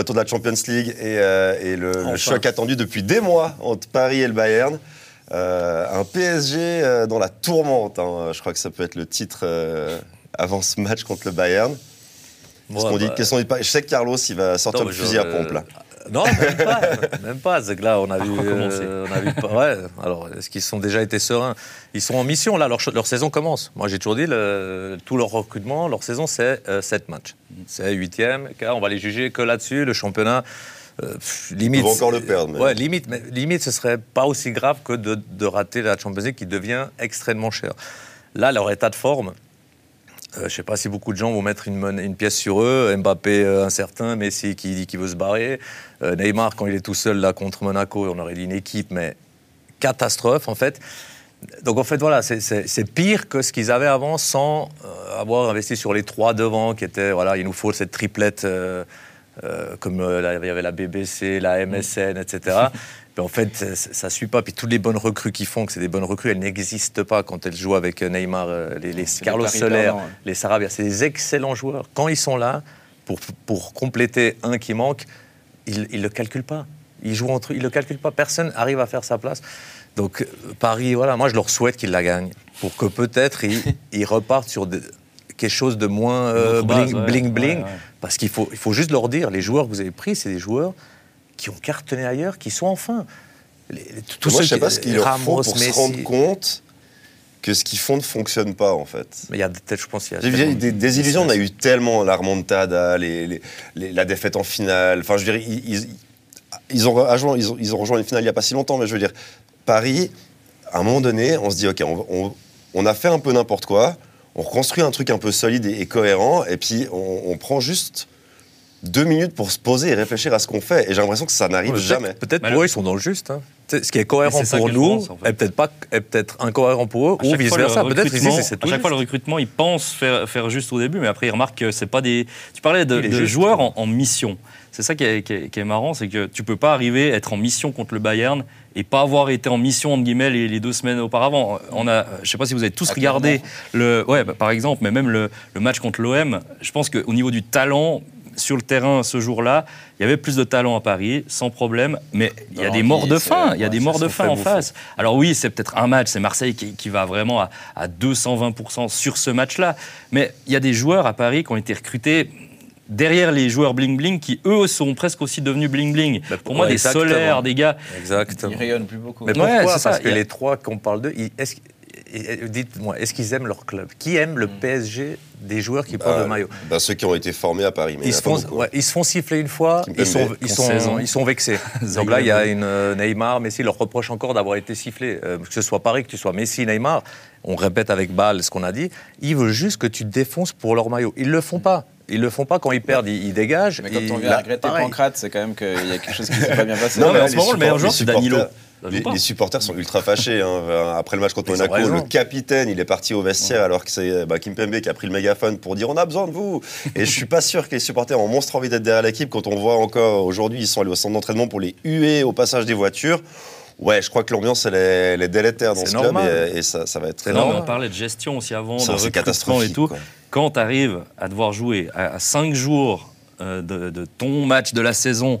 retour de la Champions League et, et le, choc attendu depuis des mois entre Paris et le Bayern. un PSG dans la tourmente, hein. je crois que ça peut être le titre avant ce match contre le Bayern. Bon, dit, bah, sont je sais que Carlos, il va sortir le fusil à pompe là. Non, même pas. même pas. C'est que là, on a vu. Euh, on a vu ouais. Alors, est-ce qu'ils sont déjà été sereins? Ils sont en mission, là. Leur, leur saison commence. Moi, j'ai toujours dit, le, tout leur recrutement, leur saison, c'est euh, 7 matchs. C'est huitième. On va les juger que là-dessus. Le championnat. Euh, limite, Ils vont encore le perdre. Ouais, limite, mais, limite, ce serait pas aussi grave que de, de rater la Champions League qui devient extrêmement cher. Là, leur état de forme, euh, je ne sais pas si beaucoup de gens vont mettre une, pièce sur eux. Mbappé euh, incertain, Messi qui dit qu'il veut se barrer. Euh, Neymar, quand il est tout seul là contre Monaco, on aurait dit une équipe, mais catastrophe en fait. Donc en fait, voilà, c'est pire que ce qu'ils avaient avant sans avoir investi sur les trois devant qui étaient, voilà, il nous faut cette triplette. comme il y avait la BBC, la MSN, etc en fait, ça ne suit pas. Puis toutes les bonnes recrues qui font que c'est des bonnes recrues, elles n'existent pas quand elles jouent avec euh, Neymar, euh, les, Carlos Soler, les Sarabia. C'est des excellents joueurs. Quand ils sont là, pour, pour compléter un qui manque, ils ne le calculent pas. Ils jouent entre ils le calculent pas. Personne arrive à faire sa place. Donc euh, Paris, voilà, moi je leur souhaite qu'ils la gagnent pour que peut-être ils, repartent sur quelque chose de moins bling, bling, Parce qu'il faut, il faut juste leur dire, les joueurs que vous avez pris, c'est des joueurs qui ont cartonné ailleurs, qui sont enfin. Les, Moi, je ne sais pas ce qu'il leur faut pour se rendre compte que ce qu'ils font ne fonctionne pas, en fait. Mais il y a peut-être, je pense, il y a des, des, illusions. On a eu tellement la remontada, les, la défaite en finale. Enfin, je veux dire, ils, ils, ont, rejoint, ils, ont, ils ont rejoint une finale il n'y a pas si longtemps, mais je veux dire, Paris, à un moment donné, on se dit, OK, on, on, a fait un peu n'importe quoi, on reconstruit un truc un peu solide et, cohérent, et puis on, on prend juste deux minutes pour se poser et réfléchir à ce qu'on fait. Et j'ai l'impression que ça n'arrive jamais. Peut-être pour eux, ils sont dans le juste. Hein. Ce qui est cohérent pour nous est peut-être pas est peut-être incohérent pour eux ou vice versa. Peut-être à chaque fois le recrutement, ils pensent faire, faire juste au début, mais après ils remarquent que c'est pas des. Tu parlais de, joueurs en, mission. C'est ça qui est, qui, est, marrant, c'est que tu peux pas arriver être en mission contre le Bayern et pas avoir été en mission entre guillemets les, deux semaines auparavant. On a, je sais pas si vous avez tous regardé le, ouais, bah, par exemple, mais même le, le match contre l'OM. Je pense qu'au niveau du talent, sur le terrain ce jour-là, il y avait plus de talent à Paris, sans problème, mais il y a des morts de faim, il y a des morts de faim en face. Alors oui, c'est peut-être un match, c'est Marseille qui, va vraiment à, 220% sur ce match-là, mais il y a des joueurs à Paris qui ont été recrutés derrière les joueurs bling-bling qui, eux, sont presque aussi devenus bling-bling. Bah, Pour moi, des solaires, des gars... Exactement. Ils rayonnent plus beaucoup. Mais pourquoi Parce que les trois qu'on parle d'eux, dites-moi, est-ce qu'ils aiment leur club? Qui aime le hmm. PSG des joueurs qui portent le bah, maillot? bah, Ceux qui ont été formés à Paris. Mais ils, se font, hein. ils se font siffler une fois, ils sont, ils, sont, ils sont vexés. Donc là, il y a une euh, Neymar, Messi leur reproche encore d'avoir été sifflé. Euh, que ce soit Paris, que tu sois Messi, Neymar, on répète avec Ball ce qu'on a dit, ils veulent juste que tu défonces pour leur maillot. Ils le font pas. Ils le font pas quand ils perdent, ils, dégagent. Mais quand on vient regretter Pancrate, c'est quand même qu'il y a quelque chose qui s'est pas bien passé. Non, mais en ce moment, le meilleur joueur, c'est Danilo. Les, supporters sont ultra fâchés. Hein. Après le match contre Monaco, le capitaine, il est parti au vestiaire alors que c'est bah, Kim Pembe qui a pris le mégaphone pour dire on a besoin de vous. Et je suis pas sûr que les supporters ont monstre envie d'être derrière l'équipe quand on voit encore aujourd'hui ils sont allés au centre d'entraînement pour les huer au passage des voitures. Ouais, je crois que l'ambiance, elle est, délétère dans ce club et, ça, va être très On parlait de gestion aussi avant, de recrutement et tout. Quand tu arrives à devoir jouer à, 5 jours euh, de, ton match de la saison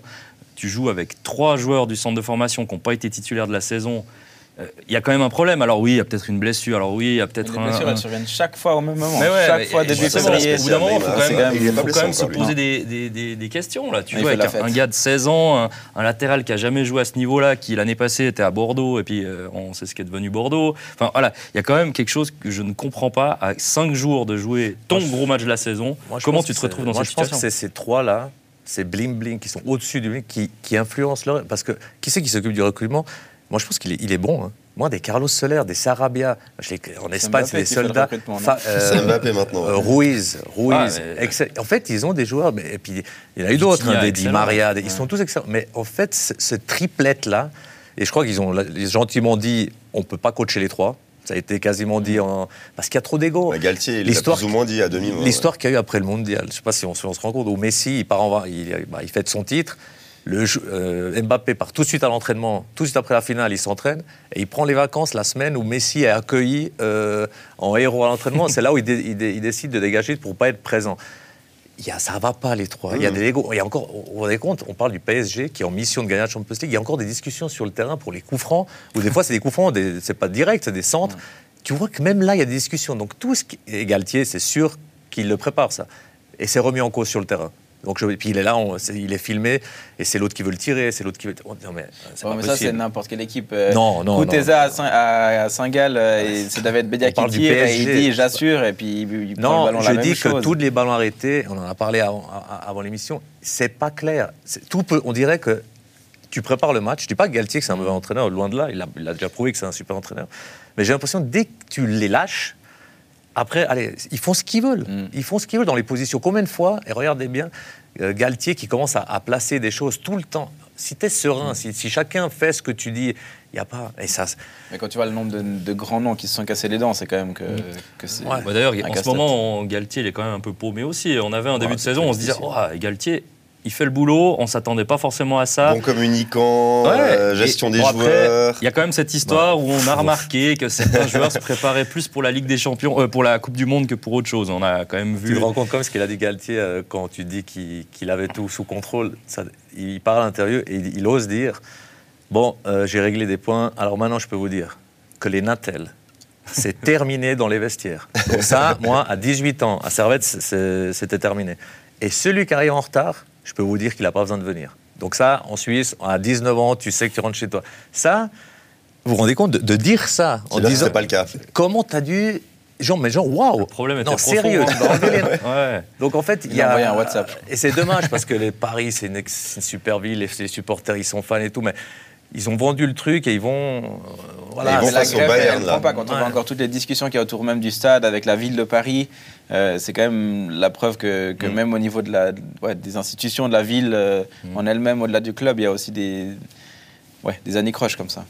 tu joues avec trois joueurs du centre de formation qui n'ont pas été titulaires de la saison, il euh, y a quand même un problème. Alors oui, il y a peut-être une blessure. Alors oui, il y a peut-être un. Les blessures, elles surviennent chaque fois au même moment. chaque fois, début février. Au bout d'un moment, il faut quand même, se poser des, questions. Là. Tu joues avec un, gars de 16 ans, un, latéral qui a jamais joué à ce niveau-là, qui l'année passée était à Bordeaux, et puis euh, on sait ce qui est devenu Bordeaux. Enfin voilà, il y a quand même quelque chose que je ne comprends pas. À 5 jours de jouer ton gros match de la saison, comment tu te retrouves dans cette situation C'est ces trois-là ces bling-bling qui sont au-dessus du bling, qui, qui influencent leur... Parce que qui c'est qui s'occupe du recrutement? Moi, je pense qu'il est, il est bon. Hein. Moi, des Carlos Soler, des Sarabia, en Espagne, c'est des soldats. Euh, Mbappé maintenant. Euh, Ruiz, Ruiz. Ah, en fait, ils ont des joueurs, mais, et puis il y en a eu d'autres, hein, des Di Maria, ils sont tous excellents. Mais en fait, ce, triplette-là, et je crois qu'ils ont gentiment dit on ne peut pas coacher les trois. Ça a été quasiment dit en... parce qu'il y a trop d'ego. Galtier, il plus ou moins dit à demi. L'histoire qu'il y a eu après le mondial, je ne sais pas si on, se rend compte, où Messi, il, part en... il, bah, il fête son titre. Le, euh, Mbappé part tout de suite à l'entraînement, tout de suite après la finale, il s'entraîne et il prend les vacances la semaine où Messi est accueilli euh, en héros à l'entraînement. C'est là où il, il, décide de dégager pour ne pas être présent y a, ça va pas les trois. Il y a des égos. Il y a encore, vous vous rendez compte, on parle du PSG qui est en mission de gagner la Champions League. Il y a encore des discussions sur le terrain pour les coups francs, ou des fois c'est des coups francs, des- c'est pas direct, c'est des centres. Tu vois que même là, il y a des discussions. Donc tout ce qui et Galtier, c'est sûr qu'il le prépare ça, et c'est remis en cause sur le terrain. Donc je- et puis il est là, on- il est filmé, et c'est l'autre qui veut le tirer, c'est l'autre qui veut. oh, Non mais Ouais, ça, c'est n'importe quelle équipe. Euh, Non, non, Kuteza non. à Saint- à, à Saint-Gall, et c'est David Bedia qui tire et il dit j'assure et puis il, il prend le Non, ballon je la même dis que chose. tous les ballons arrêtés, on en a parlé avant, avant l'émission, c'est pas clair. Tout peut, on dirait que tu prépares le match. Je dis pas que Galtier que c'est un mauvais entraîneur, loin de là, il a, il a déjà prouvé que c'est un super entraîneur. Mais j'ai l'impression dès que tu les lâches, après, allez, ils font ce qu'ils veulent. Mm. Ils font ce qu'ils veulent dans les positions. Combien de fois, et regardez bien, euh, Galtier qui commence à, à placer des choses tout le temps. Si tu es serein, si, si chacun fait ce que tu dis, il n'y a pas. Et ça, Mais quand tu vois le nombre de, de grands noms qui se sont cassés les dents, c'est quand même que, que c'est. Ouais. Bah, D'ailleurs, en ce moment, Galtier, il est quand même un peu paumé aussi. On avait un début Ouais, de saison, on se disait, oh, Galtier, il fait le boulot, on s'attendait pas forcément à ça. Bon communicant, Ouais, euh, et- gestion des bon, joueurs. Il y a quand même cette histoire où on a remarqué que certains joueurs se préparaient plus pour la Ligue des Champions, euh, pour la Coupe du Monde que pour autre chose. On a quand même Tu vu. te rends compte comme ce qu'il a dit Galtier euh, quand tu dis qu'il avait tout sous contrôle. Ça- il parle à l'intérieur et il, il ose dire Bon, euh, j'ai réglé des points, alors maintenant je peux vous dire que les Natel, c'est terminé dans les vestiaires. Donc, ça, moi, à 18 ans, à Servette, c'était terminé. Et celui qui arrive en retard, je peux vous dire qu'il n'a pas besoin de venir. Donc, ça, en Suisse, à 19 ans, tu sais que tu rentres chez toi. Ça, vous vous rendez compte de, de dire ça en C'est disant c'était pas le cas. Comment t'as dû. Genre, mais genre, waouh Le problème était Non, profond, sérieux, hein. tu vas enlever les- Ouais. donc en fait, il Il y a envoyé un WhatsApp. Et c'est dommage parce que les Paris, c'est une, c'est une super ville, les, les supporters, ils sont fans et tout, mais ils ont vendu le truc et ils vont. euh, voilà. Et ils vont la grève, Bayern, elle là. prend pas. Quand on Ouais. voit encore toutes les discussions qu'il y a autour même du stade avec la ville de Paris, euh, c'est quand même la preuve que, que Mm. même au niveau de la, ouais, des institutions de la ville euh, Mm. en elle-même, au-delà du club, il y a aussi des, ouais, des anicroches comme ça.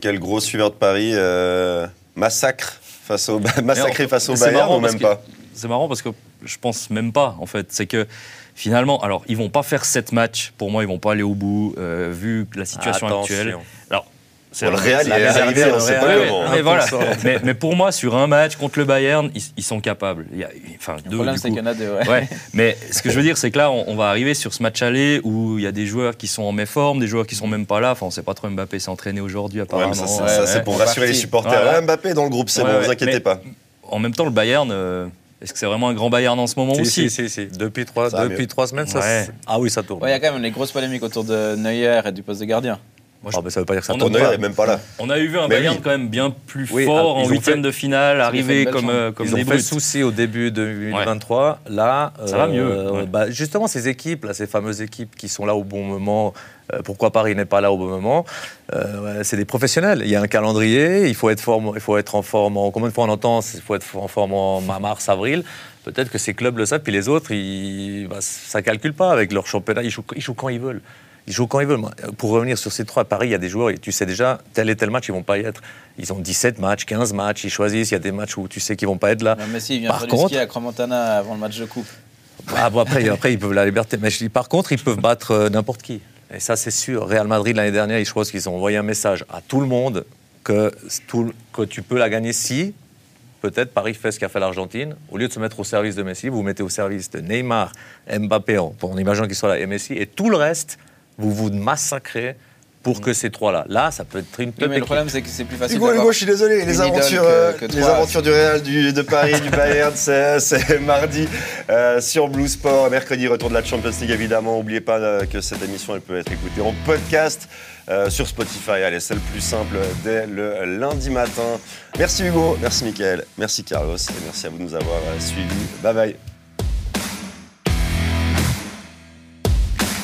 Quel gros suiveur de Paris. euh, massacre face au, massacré face au Bayern marrant ou même pas? C'est marrant parce que je pense même pas, en fait. C'est que finalement, alors, ils vont pas faire sept matchs. Pour moi, ils vont pas aller au bout, euh, vu la situation Attention. actuelle. Alors, c'est Bon, Le Real, il est arrivé, on sait pas comment. mais voilà. 1%. mais, mais pour moi, sur un match contre le Bayern, ils, ils sont capables. Il y a, enfin, Le deux, problème, du c'est coup. qu'il y en a deux. ouais. Ouais, mais ce que je veux dire, c'est que là, on, on va arriver sur ce match aller où il y a des joueurs qui sont en méforme, des joueurs qui sont même pas là. Enfin, on sait pas trop Mbappé s'est entraîné aujourd'hui apparemment. mais ça, c'est- Ouais, ça, ouais. c'est pour rassurer les supporters. Ouais, ouais. Ouais, Mbappé est dans le groupe, c'est Ouais, bon, ouais, vous inquiétez mais- pas. En même temps, le Bayern, euh, est-ce que c'est vraiment un grand Bayern en ce moment Si, aussi si, si, si. Depuis, trois, Ça depuis mieux. trois semaines, ça. Ouais. c'est- Ah oui, ça tourne. Ouais, il y a quand même des grosses polémiques autour de Neuer et du poste de gardien. Moi, je- Ah, mais ça veut pas dire que ça On pas. est même pas là. On a eu vu un Mais Bayern oui. quand même bien plus Oui, fort ah, en huitième fait- de finale, arrivé comme, euh, comme Ils des ont fait brutes. souci au début de 2023. Là, Ça va mieux, euh, ouais. bah, justement, ces équipes, là, ces fameuses équipes qui sont là au bon moment. euh, pourquoi Paris n'est pas là au bon moment euh, ouais, C'est des professionnels. Il y a un calendrier. Il faut être, forme- il faut être en forme. En, combien de fois on entend Il faut être en forme en ma- mars, avril. Peut-être que ces clubs le savent, puis les autres, ils, bah, ça calcule pas avec leur championnat. Ils jouent, ils jouent quand ils veulent. Ils jouent quand ils veulent. Pour revenir sur ces trois, à Paris, il y a des joueurs, et tu sais déjà, tel et tel match, ils vont pas y être. Ils ont 17 matchs, 15 matchs, ils choisissent. Il y a des matchs où tu sais qu'ils vont pas être là. Il vient Par contre- à Cromontana avant le match de coupe. Ah, bon, après, après, ils peuvent la liberté. Mais je dis, par contre, ils peuvent battre euh, n'importe qui. Et ça, c'est sûr. Real Madrid, l'année dernière, je pense qu'ils ont envoyé un message à tout le monde que, tout- que tu peux la gagner si, peut-être, Paris fait ce qu'a fait l'Argentine. Au lieu de se mettre au service de Messi, vous vous mettez au service de Neymar, Mbappé, en, en imaginant qu'ils soient là, et Messi. Et tout le reste, vous vous massacrez pour que ces trois-là. Là, ça peut être une Oui, mais le problème, c'est que c'est plus facile. Hugo, Hugo, je suis désolé. Les aventures, que- euh, que les aventures du Real, du, de Paris, du Bayern, c'est c'est mardi euh, sur Blue Sport. Mercredi, retour de la Champions League, évidemment. N'oubliez pas euh, que cette émission, elle peut être écoutée en podcast euh, sur Spotify. Allez, c'est le plus simple dès le lundi matin. Merci Hugo, merci Mickaël, merci Carlos et merci à vous de nous avoir euh, suivis. Bye bye.